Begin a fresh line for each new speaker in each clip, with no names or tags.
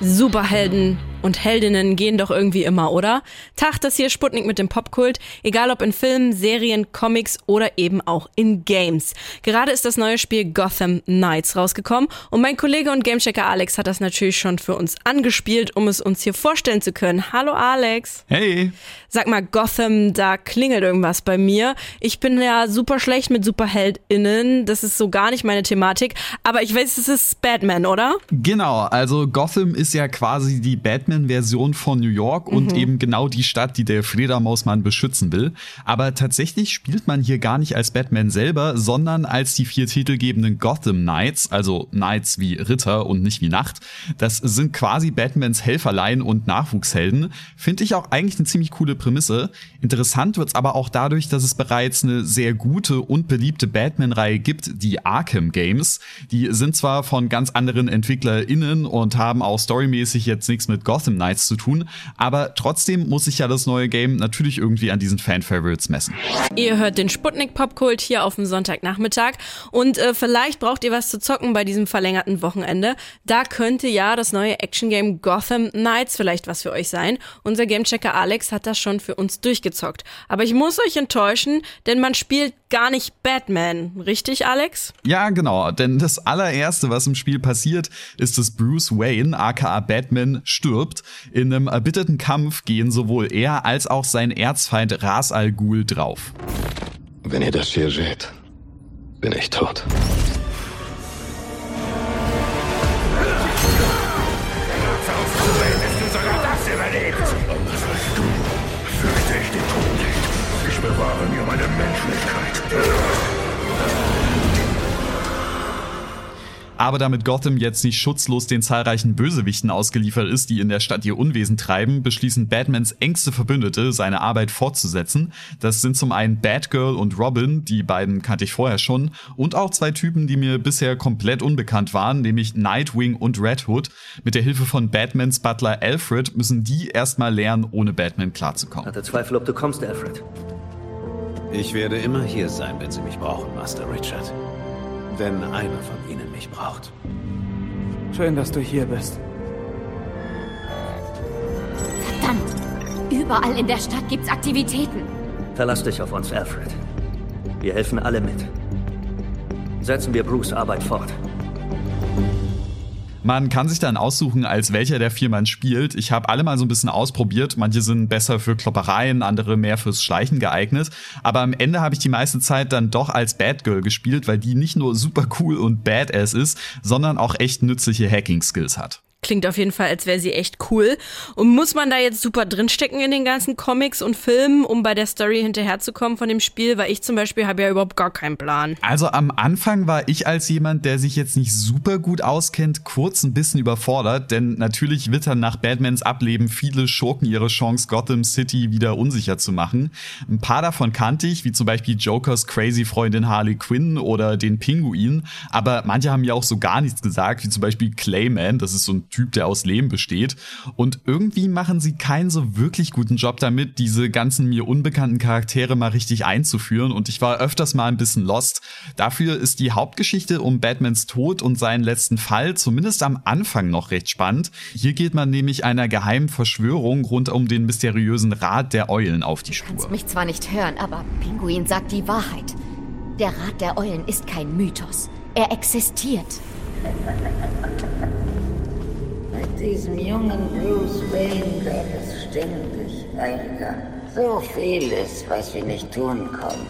Superhelden und Heldinnen gehen doch irgendwie immer, oder? Tag, das hier Sputnik mit dem Popkult, egal ob in Filmen, Serien, Comics oder eben auch in Games. Gerade ist das neue Spiel Gotham Knights rausgekommen und mein Kollege und Gamechecker Alex hat das natürlich schon für uns angespielt, um es uns hier vorstellen zu können. Hallo Alex.
Hey.
Sag mal, Gotham, da klingelt irgendwas bei mir. Ich bin ja super schlecht mit SuperheldInnen, das ist so gar nicht meine Thematik, aber ich weiß, es ist Batman, oder?
Genau, also Gotham ist ja quasi die Batman-Version von New York und mhm. eben genau die Stadt, die der Fledermausmann beschützen will. Aber tatsächlich spielt man hier gar nicht als Batman selber, sondern als die vier titelgebenden Gotham Knights, also Knights wie Ritter und nicht wie Nacht. Das sind quasi Batmans Helferlein und Nachwuchshelden. Finde ich auch eigentlich eine ziemlich coole Prämisse. Interessant wird's aber auch dadurch, dass es bereits eine sehr gute und beliebte Batman-Reihe gibt, die Arkham Games. Die sind zwar von ganz anderen EntwicklerInnen und haben auch storymäßig jetzt nichts mit Gotham Knights zu tun, aber trotzdem muss sich ja das neue Game natürlich irgendwie an diesen Fan-Favorites messen.
Ihr hört den Sputnik Popkult hier auf dem Sonntagnachmittag und äh, vielleicht braucht ihr was zu zocken bei diesem verlängerten Wochenende. Da könnte ja das neue Action-Game Gotham Knights vielleicht was für euch sein. Unser Gamechecker Alex hat das schon für uns durchgezockt. Aber ich muss euch enttäuschen, denn man spielt gar nicht Batman. Richtig, Alex?
Ja, genau. Denn das allererste, was im Spiel passiert, ist, dass Bruce Wayne, aka Batman, stirbt. In einem erbitterten Kampf gehen sowohl er als auch sein Erzfeind Ras Al Ghul drauf.
Wenn ihr das hier seht, bin ich tot.
Aber damit Gotham jetzt nicht schutzlos den zahlreichen Bösewichten ausgeliefert ist, die in der Stadt ihr Unwesen treiben, beschließen Batmans engste Verbündete, seine Arbeit fortzusetzen. Das sind zum einen Batgirl und Robin, die beiden kannte ich vorher schon, und auch zwei Typen, die mir bisher komplett unbekannt waren, nämlich Nightwing und Red Hood. Mit der Hilfe von Batmans Butler Alfred müssen die erstmal lernen, ohne Batman klarzukommen.
Hatte Zweifel, ob du kommst, Alfred.
Ich werde immer hier sein, wenn Sie mich brauchen, Master Richard. Wenn einer von Ihnen mich braucht.
Schön, dass du hier bist.
Verdammt! Überall in der Stadt gibt's Aktivitäten.
Verlass dich auf uns, Alfred. Wir helfen alle mit. Setzen wir Bruce Arbeit fort.
Man kann sich dann aussuchen, als welcher der vier man spielt. Ich habe alle mal so ein bisschen ausprobiert. Manche sind besser für Kloppereien, andere mehr fürs Schleichen geeignet. Aber am Ende habe ich die meiste Zeit dann doch als Batgirl gespielt, weil die nicht nur super cool und badass ist, sondern auch echt nützliche Hacking-Skills hat.
Klingt auf jeden Fall, als wäre sie echt cool. Und muss man da jetzt super drinstecken in den ganzen Comics und Filmen, um bei der Story hinterherzukommen von dem Spiel? Weil ich zum Beispiel habe ja überhaupt gar keinen Plan.
Also am Anfang war ich als jemand, der sich jetzt nicht super gut auskennt, kurz ein bisschen überfordert, denn natürlich wittern nach Batmans Ableben viele Schurken ihre Chance, Gotham City wieder unsicher zu machen. Ein paar davon kannte ich, wie zum Beispiel Jokers crazy Freundin Harley Quinn oder den Pinguin, aber manche haben ja auch so gar nichts gesagt, wie zum Beispiel Clayman, das ist so ein der aus Lehm besteht. Und irgendwie machen sie keinen so wirklich guten Job damit, diese ganzen mir unbekannten Charaktere mal richtig einzuführen. Und ich war öfters mal ein bisschen lost. Dafür ist die Hauptgeschichte um Batmans Tod und seinen letzten Fall zumindest am Anfang noch recht spannend. Hier geht man nämlich einer geheimen Verschwörung rund um den mysteriösen Rat der Eulen auf die Spur. Du
kannst mich zwar nicht hören, aber Pinguin sagt die Wahrheit. Der Rat der Eulen ist kein Mythos. Er existiert.
Diesem jungen Bruce Wayne gab es ständig Ärger. So vieles, was wir nicht tun konnten.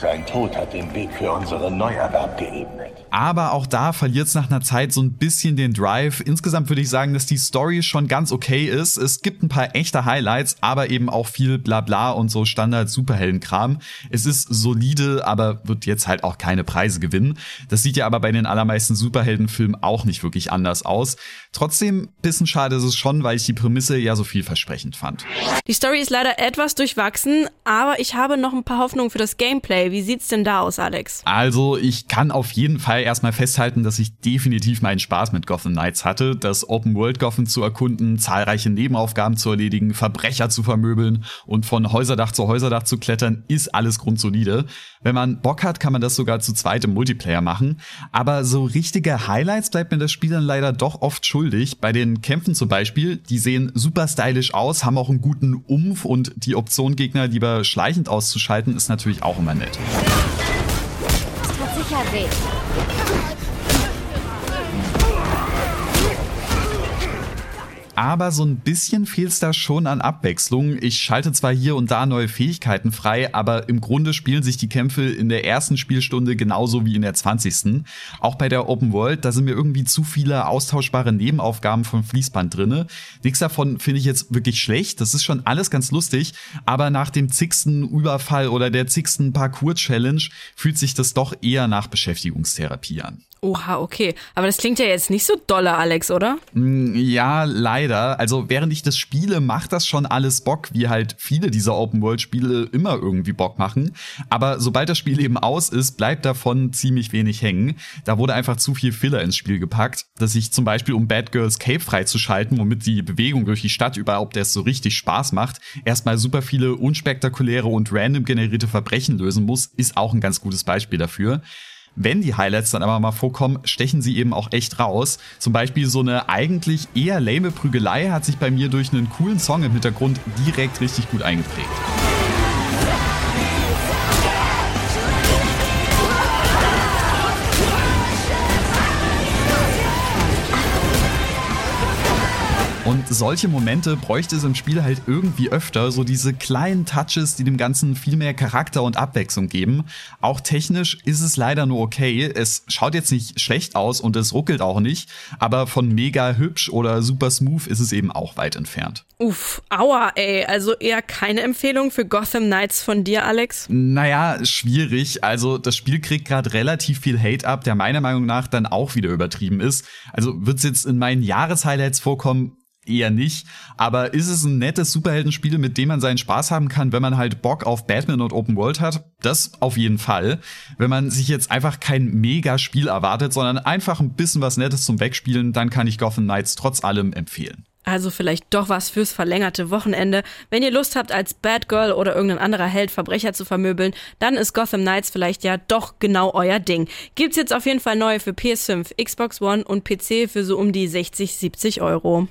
Sein Tod hat den Weg für unseren Neuerwerb geebnet.
Aber auch da verliert es nach einer Zeit so ein bisschen den Drive. Insgesamt würde ich sagen, dass die Story schon ganz okay ist. Es gibt ein paar echte Highlights, aber eben auch viel Blabla und so Standard-Superheldenkram. Es ist solide, aber wird jetzt halt auch keine Preise gewinnen. Das sieht ja aber bei den allermeisten Superheldenfilmen auch nicht wirklich anders aus. Trotzdem, bisschen schade ist es schon, weil ich die Prämisse ja so vielversprechend fand.
Die Story ist leider etwas durchwachsen, aber ich habe noch ein paar Hoffnungen für das Gameplay. Wie sieht's denn da aus, Alex?
Also, ich kann auf jeden Fall erstmal festhalten, dass ich definitiv meinen Spaß mit Gotham Knights hatte, das Open World Gotham zu erkunden, zahlreiche Nebenaufgaben zu erledigen, Verbrecher zu vermöbeln und von Häuserdach zu Häuserdach zu klettern, ist alles grundsolide. Wenn man Bock hat, kann man das sogar zu zweit im Multiplayer machen, aber so richtige Highlights bleibt mir das Spiel dann leider doch oft schuldig. Bei den Kämpfen zum Beispiel, die sehen super stylisch aus, haben auch einen guten Umf und die Option Gegner lieber schleichend auszuschalten ist natürlich auch immer nett.
Das tut sicher weh.
Aber so ein bisschen fehlt es da schon an Abwechslung. Ich schalte zwar hier und da neue Fähigkeiten frei, aber im Grunde spielen sich die Kämpfe in der ersten Spielstunde genauso wie in der 20. Auch bei der Open World, da sind mir irgendwie zu viele austauschbare Nebenaufgaben vom Fließband drinne. Nichts davon finde ich jetzt wirklich schlecht, das ist schon alles ganz lustig, aber nach dem zigsten Überfall oder der zigsten Parcours-Challenge fühlt sich das doch eher nach Beschäftigungstherapie an.
Oha, okay. Aber das klingt ja jetzt nicht so dolle, Alex, oder?
Mm, ja, leider. Also während ich das spiele, macht das schon alles Bock, wie halt viele dieser Open-World-Spiele immer irgendwie Bock machen. Aber sobald das Spiel eben aus ist, bleibt davon ziemlich wenig hängen. Da wurde einfach zu viel Filler ins Spiel gepackt, dass ich zum Beispiel, um Bad Girls Cape freizuschalten, womit die Bewegung durch die Stadt überhaupt erst so richtig Spaß macht, erstmal super viele unspektakuläre und random generierte Verbrechen lösen muss, ist auch ein ganz gutes Beispiel dafür. Wenn die Highlights dann aber mal vorkommen, stechen sie eben auch echt raus. Zum Beispiel so eine eigentlich eher lame Prügelei hat sich bei mir durch einen coolen Song im Hintergrund direkt richtig gut eingeprägt. Solche Momente bräuchte es im Spiel halt irgendwie öfter, so diese kleinen Touches, die dem Ganzen viel mehr Charakter und Abwechslung geben. Auch technisch ist es leider nur okay. Es schaut jetzt nicht schlecht aus und es ruckelt auch nicht, aber von mega hübsch oder super smooth ist es eben auch weit entfernt.
Uff, aua, ey. Also eher keine Empfehlung für Gotham Knights von dir, Alex?
Naja, schwierig. Also das Spiel kriegt gerade relativ viel Hate ab, der meiner Meinung nach dann auch wieder übertrieben ist. Also wird's jetzt in meinen Jahreshighlights vorkommen, eher nicht. Aber ist es ein nettes Superheldenspiel, mit dem man seinen Spaß haben kann, wenn man halt Bock auf Batman und Open World hat? Das auf jeden Fall. Wenn man sich jetzt einfach kein Mega-Spiel erwartet, sondern einfach ein bisschen was Nettes zum Wegspielen, dann kann ich Gotham Knights trotz allem empfehlen.
Also vielleicht doch was fürs verlängerte Wochenende. Wenn ihr Lust habt, als Bad Girl oder irgendein anderer Held Verbrecher zu vermöbeln, dann ist Gotham Knights vielleicht ja doch genau euer Ding. Gibt's jetzt auf jeden Fall neu für PS5, Xbox One und PC für so um die 60, 70 Euro.